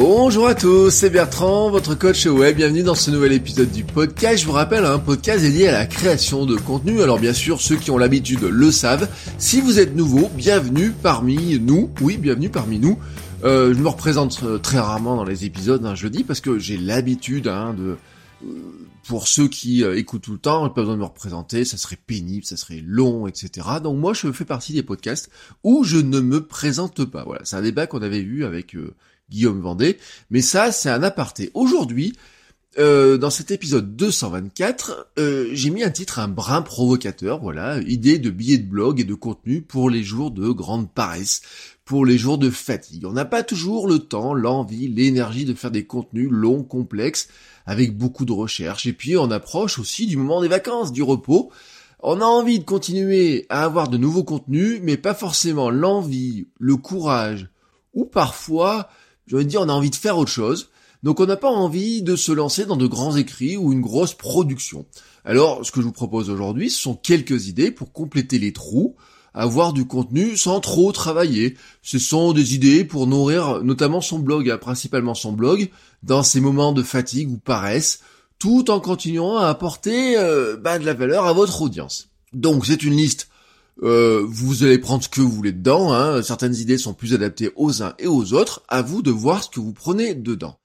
Bonjour à tous, c'est Bertrand, votre coach web. Bienvenue dans ce nouvel épisode du podcast. Je vous rappelle, un podcast dédié à la création de contenu. Alors bien sûr, ceux qui ont l'habitude le savent. Si vous êtes nouveau, bienvenue parmi nous. Oui, bienvenue parmi nous. Euh, je me représente euh, très rarement dans les épisodes, hein, je le dis, parce que j'ai l'habitude hein, de... Euh, pour ceux qui écoutent tout le temps, pas besoin de me représenter, ça serait pénible, ça serait long, etc. Donc moi, je fais partie des podcasts où je ne me présente pas. Voilà, c'est un débat qu'on avait eu avec Guillaume Vendée, mais ça, c'est un aparté. Aujourd'hui, dans cet épisode 224, j'ai mis un titre un brin provocateur, voilà, idée de billets de blog et de contenu pour les jours de grande paresse, pour les jours de fatigue. On n'a pas toujours le temps, l'envie, l'énergie de faire des contenus longs, complexes, avec beaucoup de recherches. Et puis on approche aussi du moment des vacances, du repos. On a envie de continuer à avoir de nouveaux contenus, mais pas forcément l'envie, le courage, ou parfois, je veux dire, on a envie de faire autre chose. Donc on n'a pas envie de se lancer dans de grands écrits ou une grosse production. Alors ce que je vous propose aujourd'hui, ce sont quelques idées pour compléter les trous, avoir du contenu sans trop travailler. Ce sont des idées pour nourrir notamment son blog, hein, principalement son blog, dans ces moments de fatigue ou paresse, tout en continuant à apporter bah, de la valeur à votre audience. Donc c'est une liste. Euh, vous allez prendre ce que vous voulez dedans. Hein. Certaines idées sont plus adaptées aux uns et aux autres. À vous de voir ce que vous prenez dedans.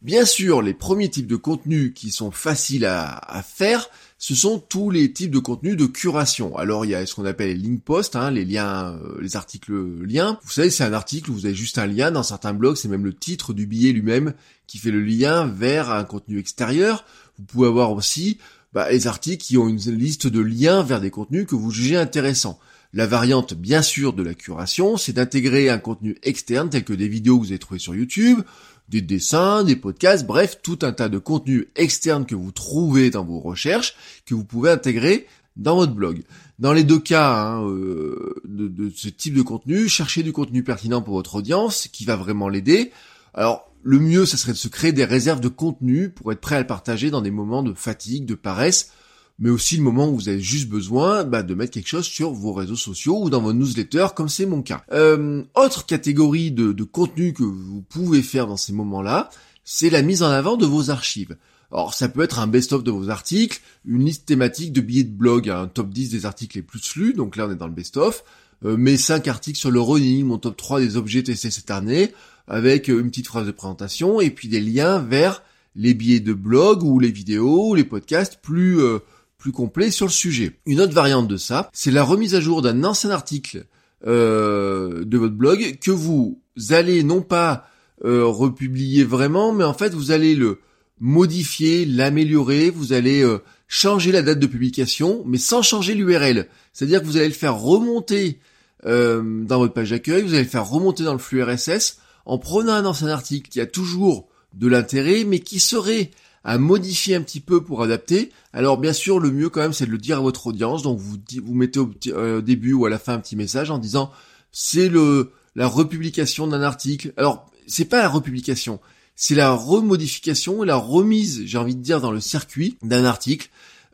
Bien sûr, les premiers types de contenus qui sont faciles à, faire, ce sont tous les types de contenus de curation. Alors il y a ce qu'on appelle les link posts, hein, les liens, euh, les articles liens. Vous savez, c'est un article où vous avez juste un lien. Dans certains blogs, c'est même le titre du billet lui-même qui fait le lien vers un contenu extérieur. Vous pouvez avoir aussi bah, les articles qui ont une liste de liens vers des contenus que vous jugez intéressants. La variante, bien sûr, de la curation, c'est d'intégrer un contenu externe tel que des vidéos que vous avez trouvées sur YouTube, des dessins, des podcasts, bref, tout un tas de contenus externes que vous trouvez dans vos recherches, que vous pouvez intégrer dans votre blog. Dans les deux cas hein, euh, de, ce type de contenu, cherchez du contenu pertinent pour votre audience, qui va vraiment l'aider. Alors, le mieux, ce serait de se créer des réserves de contenu pour être prêt à le partager dans des moments de fatigue, de paresse, mais aussi le moment où vous avez juste besoin bah, de mettre quelque chose sur vos réseaux sociaux ou dans vos newsletters, comme c'est mon cas. Euh, autre catégorie de, de contenu que vous pouvez faire dans ces moments-là, c'est la mise en avant de vos archives. Alors ça peut être un best-of de vos articles, une liste thématique de billets de blog, un top 10 des articles les plus lus, donc là on est dans le best-of, euh, mes 5 articles sur le running, mon top 3 des objets testés cette année, avec euh, une petite phrase de présentation, et puis des liens vers les billets de blog ou les vidéos ou les podcasts plus euh, plus complet sur le sujet. Une autre variante de ça, c'est la remise à jour d'un ancien article euh, de votre blog que vous allez non pas euh, republier vraiment, mais en fait vous allez le modifier, l'améliorer, vous allez euh, changer la date de publication, mais sans changer l'URL. C'est-à-dire que vous allez le faire remonter euh, dans votre page d'accueil, vous allez le faire remonter dans le flux RSS en prenant un ancien article qui a toujours de l'intérêt, mais qui serait à modifier un petit peu pour adapter. Alors bien sûr, le mieux quand même, c'est de le dire à votre audience. Donc vous vous mettez euh, au, début ou à la fin un petit message en disant c'est le la republication d'un article. Alors c'est pas la republication, c'est la remodification et la remise, j'ai envie de dire, dans le circuit d'un article.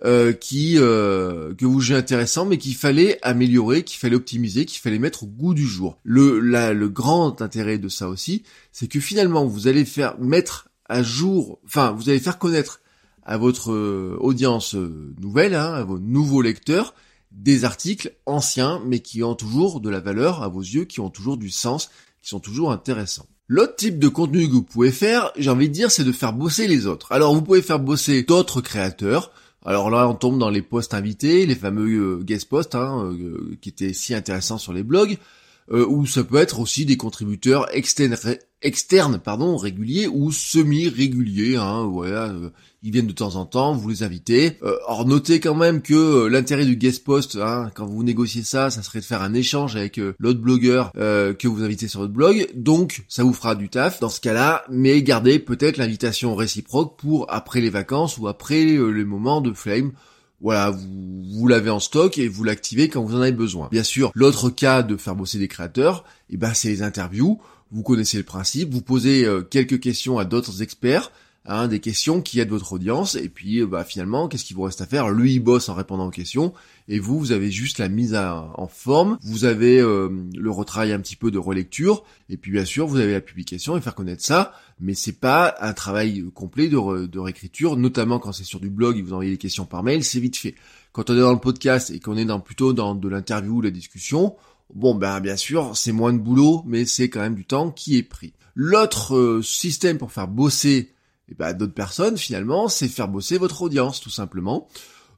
Euh, qui euh, que vous jugez intéressant, mais qu'il fallait améliorer, qu'il fallait optimiser, qu'il fallait mettre au goût du jour. Le, la, le grand intérêt de ça aussi, c'est que finalement vous allez faire mettre à jour, enfin, vous allez faire connaître à votre euh, audience euh, nouvelle, hein, à vos nouveaux lecteurs, des articles anciens, mais qui ont toujours de la valeur à vos yeux, qui ont toujours du sens, qui sont toujours intéressants. L'autre type de contenu que vous pouvez faire, j'ai envie de dire, c'est de faire bosser les autres. Alors vous pouvez faire bosser d'autres créateurs. Alors là, on tombe dans les posts invités, les fameux euh, guest posts, hein, qui étaient si intéressants sur les blogs. Euh, ou ça peut être aussi des contributeurs externes, externes pardon, réguliers ou semi-réguliers. Hein, voilà, euh, ils viennent de temps en temps, vous les invitez. Euh, or notez quand même que euh, l'intérêt du guest post, hein, quand vous négociez ça, ça serait de faire un échange avec l'autre blogueur que vous invitez sur votre blog. Donc ça vous fera du taf dans ce cas-là, mais gardez peut-être l'invitation réciproque pour après les vacances ou après les moments de flame voilà, vous, l'avez en stock et vous l'activez quand vous en avez besoin. Bien sûr, l'autre cas de faire bosser des créateurs, eh ben, c'est les interviews. Vous connaissez le principe, vous posez euh, quelques questions à d'autres experts, hein, des questions qui aident votre audience, et puis euh, bah, finalement, qu'est-ce qu'il vous reste à faire? Lui, il bosse en répondant aux questions, et vous, vous avez juste la mise en forme, vous avez euh, le retravail un petit peu de relecture, et puis bien sûr, vous avez la publication et faire connaître ça, mais c'est pas un travail complet de, réécriture, notamment quand c'est sur du blog et vous envoyez des questions par mail, c'est vite fait. Quand on est dans le podcast et qu'on est dans, plutôt dans de l'interview ou la discussion, bon ben bien sûr, c'est moins de boulot, mais c'est quand même du temps qui est pris. L'autre euh, système pour faire bosser eh ben, d'autres personnes, finalement, c'est faire bosser votre audience, tout simplement.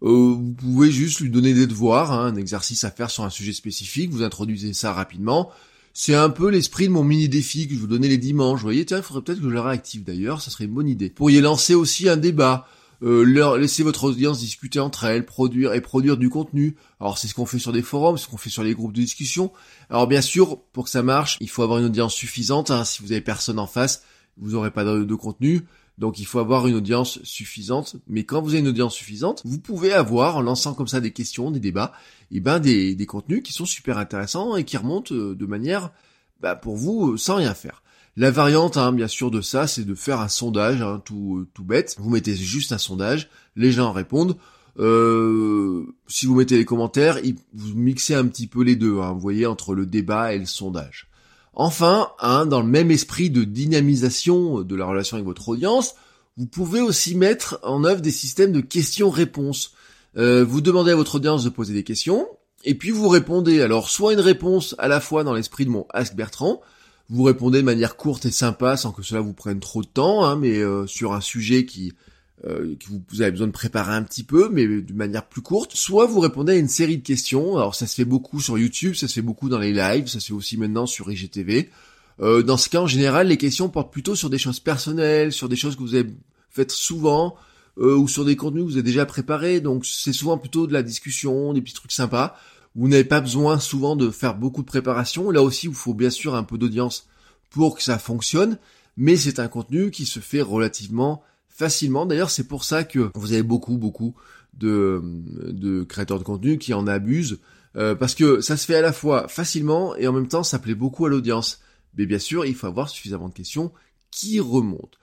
Euh, vous pouvez juste lui donner des devoirs, hein, un exercice à faire sur un sujet spécifique, vous introduisez ça rapidement. C'est un peu l'esprit de mon mini défi que je vous donnais les dimanches. Vous voyez, tiens, il faudrait peut-être que je le réactive d'ailleurs, ça serait une bonne idée. Vous pourriez lancer aussi un débat, euh, leur, laisser votre audience discuter entre elles, produire et produire du contenu. Alors c'est ce qu'on fait sur des forums, ce qu'on fait sur les groupes de discussion. Alors bien sûr, pour que ça marche, il faut avoir une audience suffisante. Hein. Si vous avez personne en face, vous n'aurez pas de contenu. Donc il faut avoir une audience suffisante. Mais quand vous avez une audience suffisante, vous pouvez avoir, en lançant comme ça des questions, des débats, et eh ben des, des contenus qui sont super intéressants et qui remontent euh, de manière, bah, pour vous, euh, sans rien faire. La variante, hein, bien sûr, de ça, c'est de faire un sondage, hein, tout, euh, tout bête. Vous mettez juste un sondage, les gens répondent. Si vous mettez les commentaires, vous mixez un petit peu les deux, hein, vous voyez, entre le débat et le sondage. Enfin, hein, dans le même esprit de dynamisation de la relation avec votre audience, vous pouvez aussi mettre en œuvre des systèmes de questions-réponses. Euh, vous demandez à votre audience de poser des questions, et puis vous répondez. Alors, soit une réponse à la fois dans l'esprit de mon Ask Bertrand, vous répondez de manière courte et sympa sans que cela vous prenne trop de temps, hein, mais euh, sur un sujet qui euh, que vous, avez besoin de préparer un petit peu, mais de manière plus courte. Soit vous répondez à une série de questions. Alors ça se fait beaucoup sur YouTube, ça se fait beaucoup dans les lives, ça se fait aussi maintenant sur IGTV. Euh, dans ce cas, en général, les questions portent plutôt sur des choses personnelles, sur des choses que vous avez faites souvent, euh, ou sur des contenus que vous avez déjà préparés. Donc c'est souvent plutôt de la discussion, des petits trucs sympas. Vous n'avez pas besoin souvent de faire beaucoup de préparation. Là aussi, il faut bien sûr un peu d'audience pour que ça fonctionne, mais c'est un contenu qui se fait relativement facilement. D'ailleurs, c'est pour ça que vous avez beaucoup, beaucoup de, créateurs de contenu qui en abusent, euh, parce que ça se fait à la fois facilement et en même temps ça plaît beaucoup à l'audience. Mais bien sûr, il faut avoir suffisamment de questions qui remontent.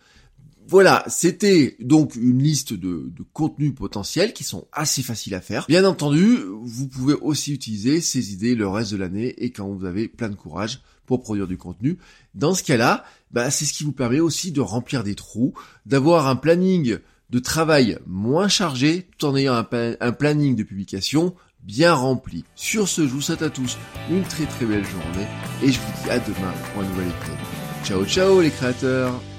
Voilà, c'était donc une liste de, contenus potentiels qui sont assez faciles à faire. Bien entendu, vous pouvez aussi utiliser ces idées le reste de l'année et quand vous avez plein de courage pour produire du contenu. Dans ce cas-là, bah, c'est ce qui vous permet aussi de remplir des trous, d'avoir un planning de travail moins chargé tout en ayant un, planning de publication bien rempli. Sur ce, je vous souhaite à tous une très très belle journée et je vous dis à demain pour un nouvel épisode. Ciao ciao les créateurs